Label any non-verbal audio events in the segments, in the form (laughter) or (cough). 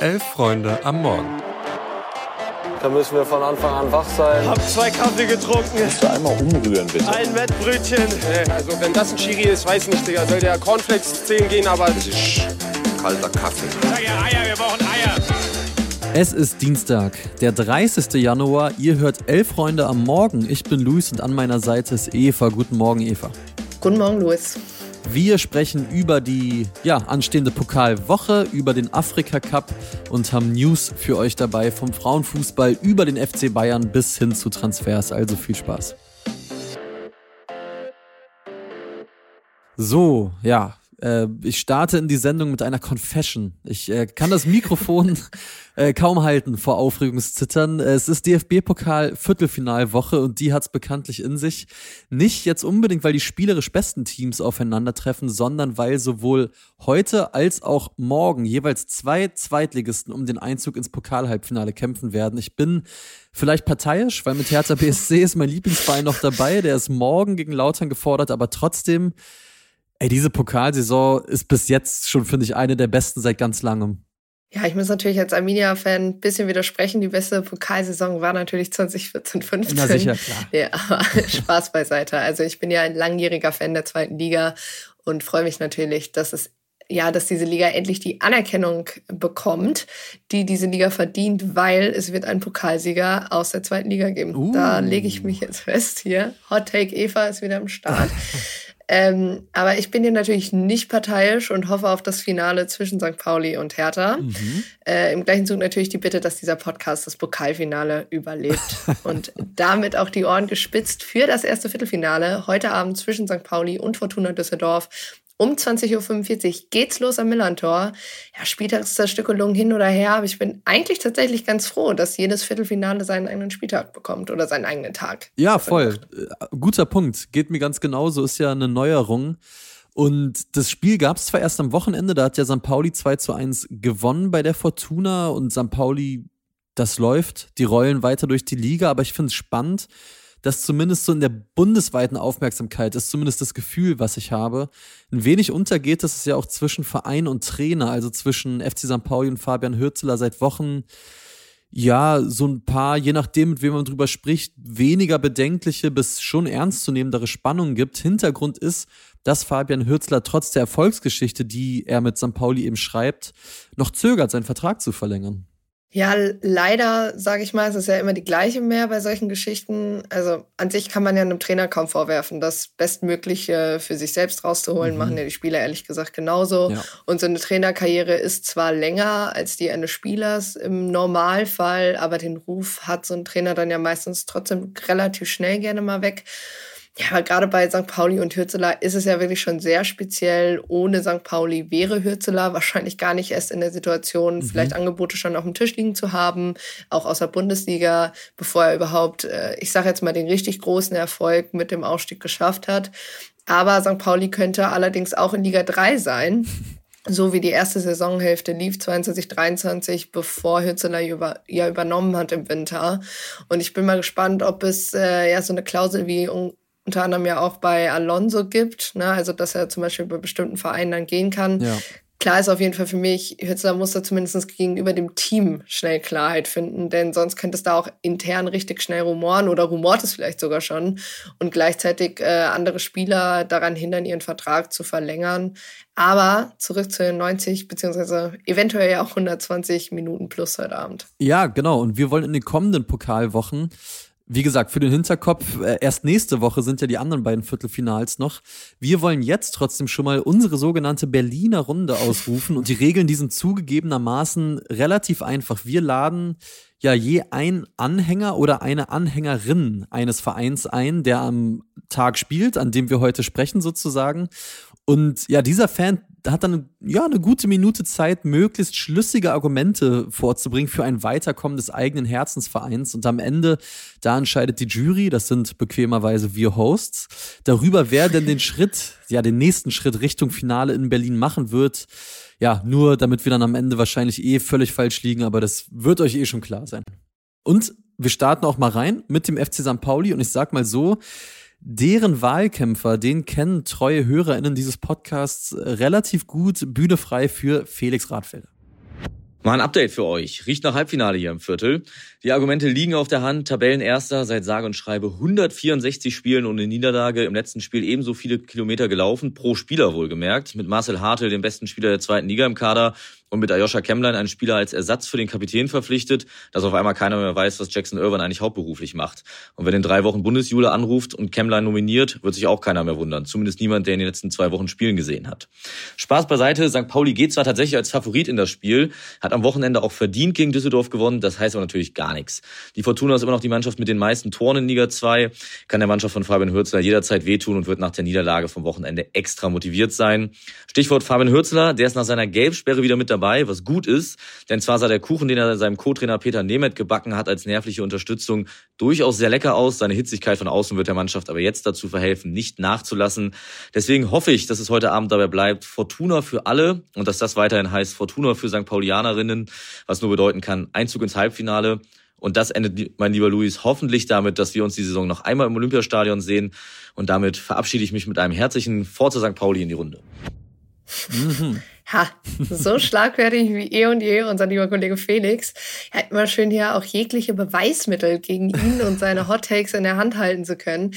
Elf Freunde am Morgen. Da müssen wir von Anfang an wach sein. Hab zwei Kaffee getrunken. Kannst du einmal umrühren, bitte? Ein Wettbrötchen. Also wenn das ein Schiri ist, weiß nicht, Digga. Soll der Cornflakes 10 gehen, aber... Das ist kalter Kaffee. Sag ja Eier, wir brauchen Eier. Es ist Dienstag, der 30. Januar. Ihr hört Elf Freunde am Morgen. Ich bin Luis und an meiner Seite ist Eva. Guten Morgen, Eva. Guten Morgen, Luis. Wir sprechen über die ja, anstehende Pokalwoche, über den Afrika Cup und haben News für euch dabei vom Frauenfußball über den FC Bayern bis hin zu Transfers. Also viel Spaß. So, ja, äh, ich starte in die Sendung mit einer Confession. Ich äh, kann das Mikrofon (laughs) äh, kaum halten vor Aufregungszittern. Es ist DFB-Pokal Viertelfinalwoche und die hat's bekanntlich in sich. Nicht jetzt unbedingt, weil die spielerisch besten Teams aufeinandertreffen, sondern weil sowohl heute als auch morgen jeweils zwei Zweitligisten um den Einzug ins Pokalhalbfinale kämpfen werden. Ich bin vielleicht parteiisch, weil mit Hertha BSC ist mein Lieblingsverein noch dabei. Der ist morgen gegen Lautern gefordert, aber trotzdem Ey, diese Pokalsaison ist bis jetzt schon, finde ich, eine der besten seit ganz langem. Ja, ich muss natürlich als Arminia-Fan ein bisschen widersprechen. Die beste Pokalsaison war natürlich 2014, 15. Na sicher, klar. (laughs) Ja, aber Spaß beiseite. Also ich bin ja ein langjähriger Fan der zweiten Liga und freue mich natürlich, dass es ja, dass diese Liga endlich die Anerkennung bekommt, die diese Liga verdient, weil es wird einen Pokalsieger aus der zweiten Liga geben. Uh. Da lege ich mich jetzt fest hier. Hot Take Eva ist wieder am Start. (laughs) Ähm, aber ich bin hier natürlich nicht parteiisch und hoffe auf das Finale zwischen St. Pauli und Hertha. Mhm. Äh, Im gleichen Zug natürlich die Bitte, dass dieser Podcast das Pokalfinale überlebt (laughs) und damit auch die Ohren gespitzt für das erste Viertelfinale heute Abend zwischen St. Pauli und Fortuna Düsseldorf. Um 20.45 Uhr geht's los am Millantor. Ja, Spieltagszerstückelung hin oder her, aber ich bin eigentlich tatsächlich ganz froh, dass jedes Viertelfinale seinen eigenen Spieltag bekommt oder seinen eigenen Tag. Ja, voll. Äh, guter Punkt. Geht mir ganz genauso. Ist ja eine Neuerung. Und das Spiel gab es zwar erst am Wochenende, da hat ja St. Pauli 2 zu 1 gewonnen bei der Fortuna und St. Pauli, das läuft, die rollen weiter durch die Liga, aber ich finde es spannend, dass zumindest so in der bundesweiten Aufmerksamkeit ist zumindest das Gefühl, was ich habe, ein wenig untergeht, dass es ja auch zwischen Verein und Trainer, also zwischen FC St. Pauli und Fabian Hürzeler seit Wochen ja, so ein paar, je nachdem, mit wem man drüber spricht, weniger bedenkliche bis schon ernstzunehmendere Spannungen gibt. Hintergrund ist, dass Fabian Hürzler trotz der Erfolgsgeschichte, die er mit St. Pauli eben schreibt, noch zögert, seinen Vertrag zu verlängern. Ja, leider, sage ich mal, es ist ja immer die gleiche mehr bei solchen Geschichten. Also an sich kann man ja einem Trainer kaum vorwerfen, das Bestmögliche für sich selbst rauszuholen, mhm. machen ja die Spieler ehrlich gesagt genauso. Ja. Und so eine Trainerkarriere ist zwar länger als die eines Spielers im Normalfall, aber den Ruf hat so ein Trainer dann ja meistens trotzdem relativ schnell gerne mal weg. Ja, aber gerade bei St. Pauli und Hürzeler ist es ja wirklich schon sehr speziell. Ohne St. Pauli wäre Hürzeler wahrscheinlich gar nicht erst in der Situation, mhm. vielleicht Angebote schon auf dem Tisch liegen zu haben, auch aus der Bundesliga, bevor er überhaupt, äh, ich sage jetzt mal, den richtig großen Erfolg mit dem Aufstieg geschafft hat. Aber St. Pauli könnte allerdings auch in Liga 3 sein. (laughs) so wie die erste Saisonhälfte lief, 22, 23, bevor Hützeler über, ja übernommen hat im Winter. Und ich bin mal gespannt, ob es äh, ja so eine Klausel wie unter anderem ja auch bei Alonso gibt, ne? also dass er zum Beispiel bei bestimmten Vereinen dann gehen kann. Ja. Klar ist auf jeden Fall für mich, Hützler muss da zumindest gegenüber dem Team schnell Klarheit finden, denn sonst könnte es da auch intern richtig schnell rumoren oder rumort es vielleicht sogar schon und gleichzeitig äh, andere Spieler daran hindern, ihren Vertrag zu verlängern. Aber zurück zu den 90 beziehungsweise eventuell ja auch 120 Minuten plus heute Abend. Ja, genau. Und wir wollen in den kommenden Pokalwochen wie gesagt, für den Hinterkopf, äh, erst nächste Woche sind ja die anderen beiden Viertelfinals noch. Wir wollen jetzt trotzdem schon mal unsere sogenannte Berliner Runde ausrufen und die Regeln, die sind zugegebenermaßen relativ einfach. Wir laden ja je ein Anhänger oder eine Anhängerin eines Vereins ein, der am Tag spielt, an dem wir heute sprechen sozusagen. Und ja, dieser Fan hat dann ja eine gute Minute Zeit, möglichst schlüssige Argumente vorzubringen für ein Weiterkommen des eigenen Herzensvereins. Und am Ende, da entscheidet die Jury, das sind bequemerweise wir Hosts, darüber, wer denn den (laughs) Schritt, ja, den nächsten Schritt Richtung Finale in Berlin machen wird. Ja, nur damit wir dann am Ende wahrscheinlich eh völlig falsch liegen, aber das wird euch eh schon klar sein. Und wir starten auch mal rein mit dem FC St. Pauli und ich sag mal so, deren Wahlkämpfer, den kennen treue HörerInnen dieses Podcasts relativ gut, bühnefrei für Felix Radfelder. Mal ein Update für euch. Riecht nach Halbfinale hier im Viertel. Die Argumente liegen auf der Hand. Tabellenerster seit sage und schreibe 164 Spielen ohne Niederlage. Im letzten Spiel ebenso viele Kilometer gelaufen, pro Spieler wohlgemerkt. Mit Marcel Hartl, dem besten Spieler der zweiten Liga im Kader und mit Ayosha Kemlein einen Spieler als Ersatz für den Kapitän verpflichtet, dass auf einmal keiner mehr weiß, was Jackson Irvine eigentlich hauptberuflich macht. Und wenn in drei Wochen Bundesjule anruft und Kemlein nominiert, wird sich auch keiner mehr wundern. Zumindest niemand, der in den letzten zwei Wochen Spielen gesehen hat. Spaß beiseite, St. Pauli geht zwar tatsächlich als Favorit in das Spiel, hat am Wochenende auch verdient gegen Düsseldorf gewonnen, das heißt aber natürlich gar nichts. Die Fortuna ist immer noch die Mannschaft mit den meisten Toren in Liga 2, kann der Mannschaft von Fabian Hürzler jederzeit wehtun und wird nach der Niederlage vom Wochenende extra motiviert sein. Stichwort Fabian Hürzler, der ist nach seiner Gelbsperre wieder mit dabei, was gut ist. Denn zwar sah der Kuchen, den er seinem Co-Trainer Peter Nemeth gebacken hat, als nervliche Unterstützung durchaus sehr lecker aus. Seine Hitzigkeit von außen wird der Mannschaft aber jetzt dazu verhelfen, nicht nachzulassen. Deswegen hoffe ich, dass es heute Abend dabei bleibt. Fortuna für alle und dass das weiterhin heißt Fortuna für St. Paulianerinnen, was nur bedeuten kann, Einzug ins Halbfinale. Und das endet, mein lieber Luis, hoffentlich damit, dass wir uns die Saison noch einmal im Olympiastadion sehen. Und damit verabschiede ich mich mit einem herzlichen Forza St. Pauli in die Runde. Ha, so (laughs) schlagfertig wie eh und je unser lieber Kollege Felix. Er hat immer schön hier auch jegliche Beweismittel gegen ihn und seine (laughs) Hot Takes in der Hand halten zu können.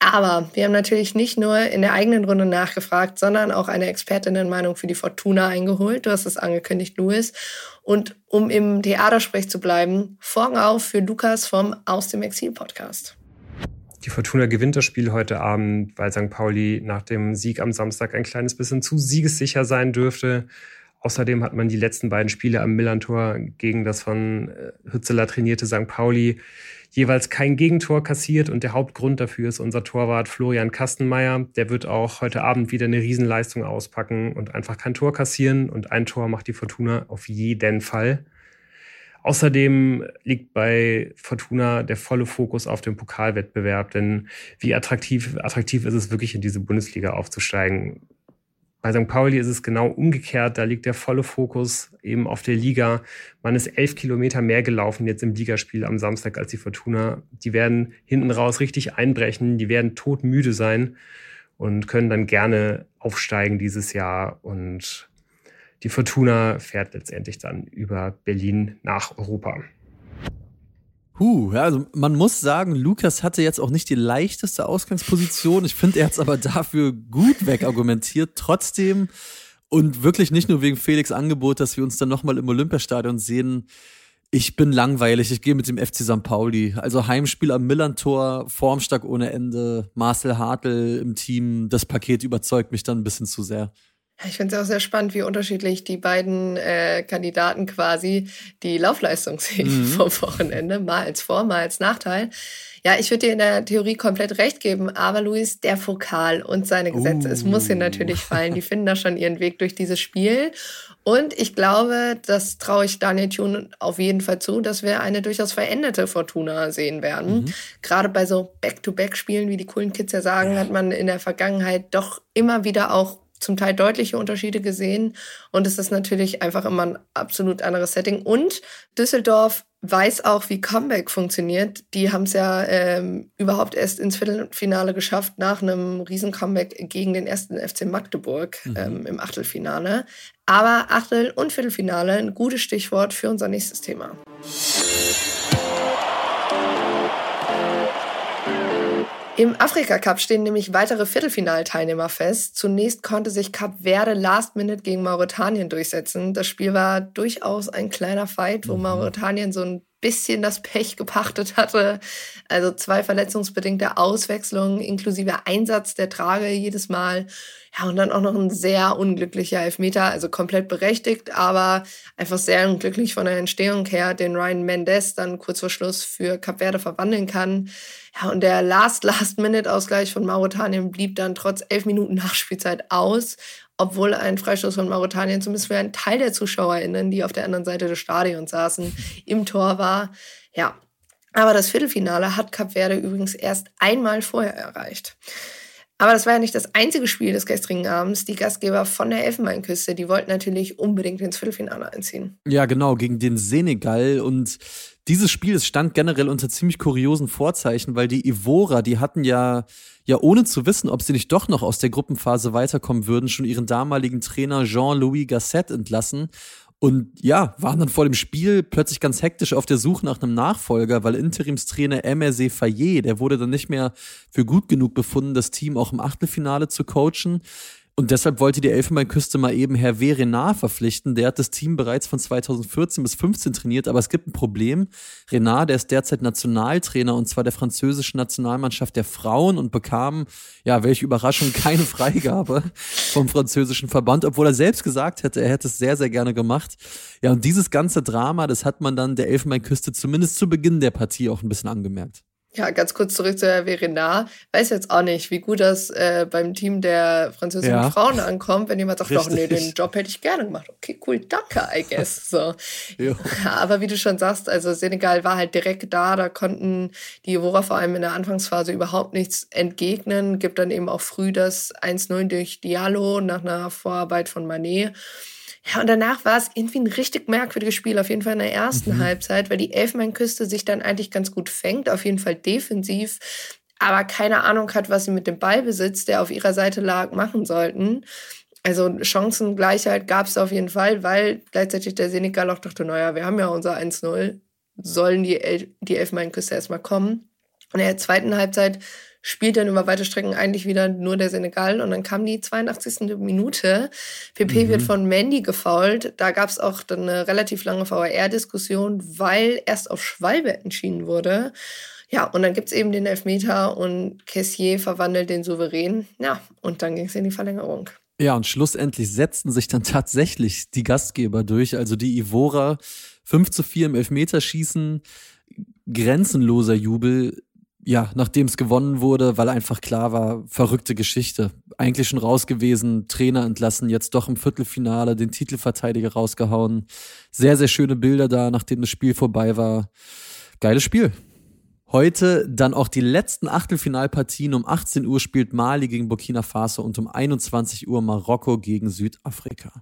Aber wir haben natürlich nicht nur in der eigenen Runde nachgefragt, sondern auch eine Expertinnenmeinung für die Fortuna eingeholt. Du hast es angekündigt, Louis. Und um im Theatersprech zu bleiben, Vorgen auf für Lukas vom Aus dem Exil Podcast. Die Fortuna gewinnt das Spiel heute Abend, weil St. Pauli nach dem Sieg am Samstag ein kleines bisschen zu siegessicher sein dürfte. Außerdem hat man die letzten beiden Spiele am Millantor gegen das von äh, Hützeler trainierte St. Pauli jeweils kein Gegentor kassiert und der Hauptgrund dafür ist unser Torwart Florian Kastenmeier. Der wird auch heute Abend wieder eine Riesenleistung auspacken und einfach kein Tor kassieren und ein Tor macht die Fortuna auf jeden Fall. Außerdem liegt bei Fortuna der volle Fokus auf dem Pokalwettbewerb, denn wie attraktiv, attraktiv ist es wirklich in diese Bundesliga aufzusteigen. Bei St. Pauli ist es genau umgekehrt. Da liegt der volle Fokus eben auf der Liga. Man ist elf Kilometer mehr gelaufen jetzt im Ligaspiel am Samstag als die Fortuna. Die werden hinten raus richtig einbrechen. Die werden todmüde sein und können dann gerne aufsteigen dieses Jahr. Und die Fortuna fährt letztendlich dann über Berlin nach Europa. Huh, also man muss sagen, Lukas hatte jetzt auch nicht die leichteste Ausgangsposition. Ich finde, er hat es aber dafür gut wegargumentiert. Trotzdem und wirklich nicht nur wegen Felix Angebot, dass wir uns dann nochmal im Olympiastadion sehen. Ich bin langweilig. Ich gehe mit dem FC St. Pauli. Also Heimspiel am Millantor, formstark ohne Ende, Marcel Hartl im Team. Das Paket überzeugt mich dann ein bisschen zu sehr. Ich finde es auch sehr spannend, wie unterschiedlich die beiden äh, Kandidaten quasi die Laufleistung (laughs) sehen mhm. vom Wochenende, mal als Vor-, mal als Nachteil. Ja, ich würde dir in der Theorie komplett recht geben, aber Luis, der Fokal und seine Gesetze, uh. es muss hier natürlich fallen. Die finden da schon ihren Weg durch dieses Spiel. Und ich glaube, das traue ich Daniel Thune auf jeden Fall zu, dass wir eine durchaus veränderte Fortuna sehen werden. Mhm. Gerade bei so Back-to-Back-Spielen, wie die coolen Kids ja sagen, hat man in der Vergangenheit doch immer wieder auch zum Teil deutliche Unterschiede gesehen. Und es ist natürlich einfach immer ein absolut anderes Setting. Und Düsseldorf weiß auch, wie Comeback funktioniert. Die haben es ja ähm, überhaupt erst ins Viertelfinale geschafft nach einem riesen Comeback gegen den ersten FC Magdeburg mhm. ähm, im Achtelfinale. Aber Achtel- und Viertelfinale, ein gutes Stichwort für unser nächstes Thema. Im Afrika Cup stehen nämlich weitere Viertelfinalteilnehmer fest. Zunächst konnte sich Cap Verde last minute gegen Mauretanien durchsetzen. Das Spiel war durchaus ein kleiner Fight, wo mhm. Mauretanien so ein bisschen das Pech gepachtet hatte. Also zwei verletzungsbedingte Auswechslungen inklusive Einsatz der Trage jedes Mal. Ja, und dann auch noch ein sehr unglücklicher Elfmeter, also komplett berechtigt, aber einfach sehr unglücklich von der Entstehung her, den Ryan Mendes dann kurz vor Schluss für Cap Verde verwandeln kann. Ja, und der Last-Last-Minute-Ausgleich von Mauretanien blieb dann trotz elf Minuten Nachspielzeit aus, obwohl ein Freistoß von Mauretanien zumindest für einen Teil der ZuschauerInnen, die auf der anderen Seite des Stadions saßen, (laughs) im Tor war. Ja, aber das Viertelfinale hat Cap Verde übrigens erst einmal vorher erreicht. Aber das war ja nicht das einzige Spiel des gestrigen Abends. Die Gastgeber von der Elfenbeinküste, die wollten natürlich unbedingt ins Viertelfinale einziehen. Ja, genau, gegen den Senegal. Und dieses Spiel stand generell unter ziemlich kuriosen Vorzeichen, weil die Ivora, die hatten ja, ja ohne zu wissen, ob sie nicht doch noch aus der Gruppenphase weiterkommen würden, schon ihren damaligen Trainer Jean-Louis Gasset entlassen. Und ja, waren dann vor dem Spiel plötzlich ganz hektisch auf der Suche nach einem Nachfolger, weil Interimstrainer MRC Fayet, der wurde dann nicht mehr für gut genug befunden, das Team auch im Achtelfinale zu coachen. Und deshalb wollte die Elfenbeinküste mal eben Herr Renard verpflichten. Der hat das Team bereits von 2014 bis 15 trainiert, aber es gibt ein Problem. Renard, der ist derzeit Nationaltrainer und zwar der französischen Nationalmannschaft der Frauen und bekam, ja, welche Überraschung, (laughs) keine Freigabe vom französischen Verband, obwohl er selbst gesagt hätte, er hätte es sehr, sehr gerne gemacht. Ja, und dieses ganze Drama, das hat man dann der Elfenbeinküste zumindest zu Beginn der Partie auch ein bisschen angemerkt. Ja, ganz kurz zurück zu Herr Verenard. Weiß jetzt auch nicht, wie gut das äh, beim Team der französischen ja. Frauen ankommt, wenn jemand sagt, doch, nee, den Job hätte ich gerne gemacht. Okay, cool, danke, I guess. So. ja, aber wie du schon sagst, also Senegal war halt direkt da, da konnten die Jovora vor allem in der Anfangsphase überhaupt nichts entgegnen. Gibt dann eben auch früh das 1-0 durch Diallo nach einer Vorarbeit von Manet. Ja, und danach war es irgendwie ein richtig merkwürdiges Spiel, auf jeden Fall in der ersten mhm. Halbzeit, weil die Elfenbeinküste sich dann eigentlich ganz gut fängt, auf jeden Fall defensiv, aber keine Ahnung hat, was sie mit dem Ballbesitz, der auf ihrer Seite lag, machen sollten. Also Chancengleichheit gab es auf jeden Fall, weil gleichzeitig der Senegal auch dachte, naja, wir haben ja unser 1-0, sollen die, El die Elfenbeinküste erstmal kommen. Und in der zweiten Halbzeit spielt dann über weite Strecken eigentlich wieder nur der Senegal. Und dann kam die 82. Minute. PP mhm. wird von Mandy gefault. Da gab es auch dann eine relativ lange VAR-Diskussion, weil erst auf Schwalbe entschieden wurde. Ja, und dann gibt's eben den Elfmeter und Kessier verwandelt den Souverän. Ja, und dann ging es in die Verlängerung. Ja, und schlussendlich setzten sich dann tatsächlich die Gastgeber durch, also die Ivora 5 zu 4 im Elfmeterschießen. Grenzenloser Jubel ja, nachdem es gewonnen wurde, weil einfach klar war, verrückte Geschichte. Eigentlich schon raus gewesen, Trainer entlassen, jetzt doch im Viertelfinale den Titelverteidiger rausgehauen. Sehr, sehr schöne Bilder da, nachdem das Spiel vorbei war. Geiles Spiel. Heute dann auch die letzten Achtelfinalpartien. Um 18 Uhr spielt Mali gegen Burkina Faso und um 21 Uhr Marokko gegen Südafrika.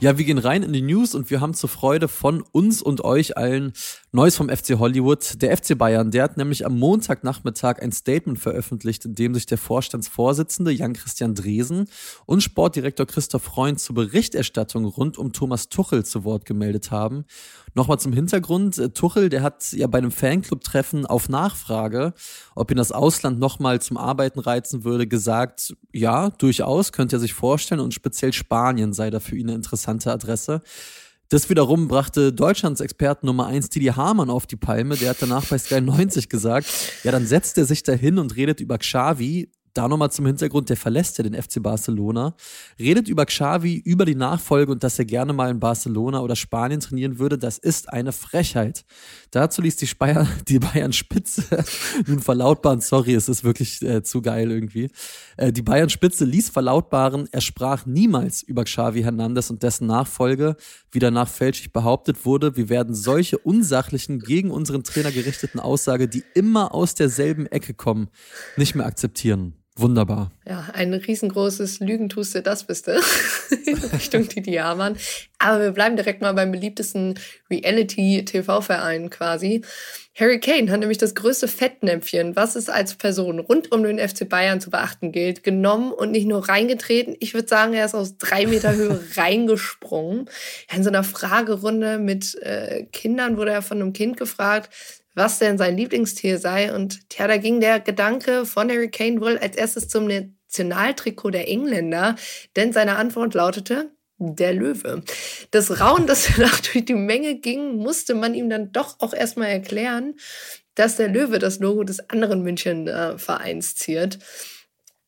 Ja, wir gehen rein in die News und wir haben zur Freude von uns und euch allen Neues vom FC Hollywood. Der FC Bayern, der hat nämlich am Montagnachmittag ein Statement veröffentlicht, in dem sich der Vorstandsvorsitzende Jan-Christian Dresen und Sportdirektor Christoph Freund zur Berichterstattung rund um Thomas Tuchel zu Wort gemeldet haben. Nochmal zum Hintergrund. Tuchel, der hat ja bei einem Fanclub-Treffen auf Nachfrage, ob ihn das Ausland nochmal zum Arbeiten reizen würde, gesagt, ja, durchaus, könnte er sich vorstellen und speziell Spanien sei da für ihn eine interessante Adresse. Das wiederum brachte Deutschlands Experten Nummer eins Didi Hamann auf die Palme. Der hat danach bei Sky 90 gesagt, ja, dann setzt er sich da hin und redet über Xavi, da nochmal zum Hintergrund, der verlässt ja den FC Barcelona, redet über Xavi, über die Nachfolge und dass er gerne mal in Barcelona oder Spanien trainieren würde. Das ist eine Frechheit. Dazu ließ die, Speyer, die Bayern Spitze (laughs) nun verlautbaren, sorry, es ist wirklich äh, zu geil irgendwie. Äh, die Bayern Spitze ließ verlautbaren, er sprach niemals über Xavi Hernandez und dessen Nachfolge, wie danach fälschlich behauptet wurde. Wir werden solche unsachlichen, gegen unseren Trainer gerichteten Aussage, die immer aus derselben Ecke kommen, nicht mehr akzeptieren. Wunderbar. Ja, ein riesengroßes Lügentuste, das bist du. (laughs) Richtung (laughs) Didi Hamann. Aber wir bleiben direkt mal beim beliebtesten Reality-TV-Verein quasi. Harry Kane hat nämlich das größte Fettnäpfchen, was es als Person rund um den FC Bayern zu beachten gilt, genommen und nicht nur reingetreten. Ich würde sagen, er ist aus drei Meter Höhe (laughs) reingesprungen. In so einer Fragerunde mit äh, Kindern wurde er von einem Kind gefragt, was denn sein Lieblingstier sei. Und tja, da ging der Gedanke von Harry Kane wohl als erstes zum Nationaltrikot der Engländer, denn seine Antwort lautete der Löwe. Das Rauen, das (laughs) danach durch die Menge ging, musste man ihm dann doch auch erstmal erklären, dass der Löwe das Logo des anderen München-Vereins ziert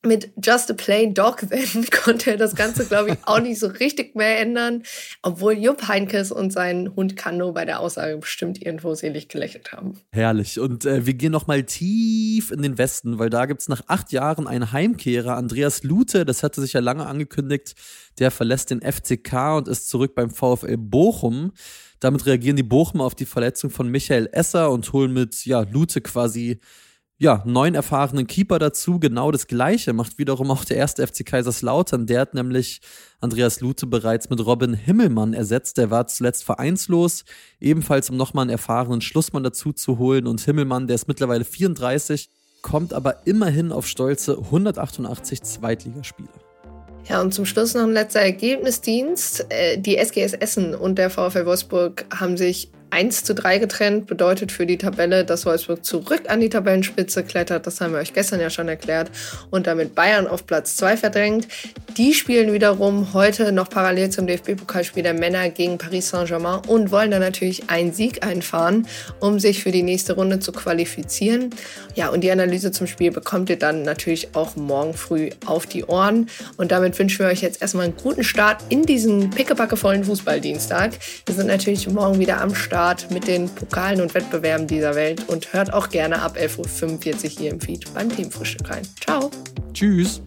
mit Just a Plain Dog (laughs) Then konnte er das Ganze, glaube ich, auch nicht so richtig mehr ändern, obwohl Jupp Heinkes und sein Hund Kando bei der Aussage bestimmt irgendwo selig gelächelt haben. Herrlich. Und äh, wir gehen nochmal tief in den Westen, weil da gibt es nach acht Jahren einen Heimkehrer, Andreas Lute, das hatte sich ja lange angekündigt, der verlässt den FCK und ist zurück beim VfL Bochum. Damit reagieren die Bochumer auf die Verletzung von Michael Esser und holen mit ja, Lute quasi ja, neun erfahrenen Keeper dazu. Genau das Gleiche macht wiederum auch der erste FC Kaiserslautern. Der hat nämlich Andreas Lute bereits mit Robin Himmelmann ersetzt. Der war zuletzt vereinslos, ebenfalls um nochmal einen erfahrenen Schlussmann dazu zu holen. Und Himmelmann, der ist mittlerweile 34. kommt aber immerhin auf stolze 188 Zweitligaspiele. Ja, und zum Schluss noch ein letzter Ergebnisdienst. Äh, die SGS Essen und der VfL Wolfsburg haben sich 1 zu 3 getrennt bedeutet für die Tabelle, dass Wolfsburg zurück an die Tabellenspitze klettert. Das haben wir euch gestern ja schon erklärt. Und damit Bayern auf Platz 2 verdrängt. Die spielen wiederum heute noch parallel zum DFB-Pokalspiel der Männer gegen Paris Saint-Germain und wollen dann natürlich einen Sieg einfahren, um sich für die nächste Runde zu qualifizieren. Ja, und die Analyse zum Spiel bekommt ihr dann natürlich auch morgen früh auf die Ohren. Und damit wünschen wir euch jetzt erstmal einen guten Start in diesen pickepackevollen Fußballdienstag. Wir sind natürlich morgen wieder am Start Start mit den Pokalen und Wettbewerben dieser Welt und hört auch gerne ab 11.45 Uhr hier im Feed beim Teamfrühstück rein. Ciao. Tschüss.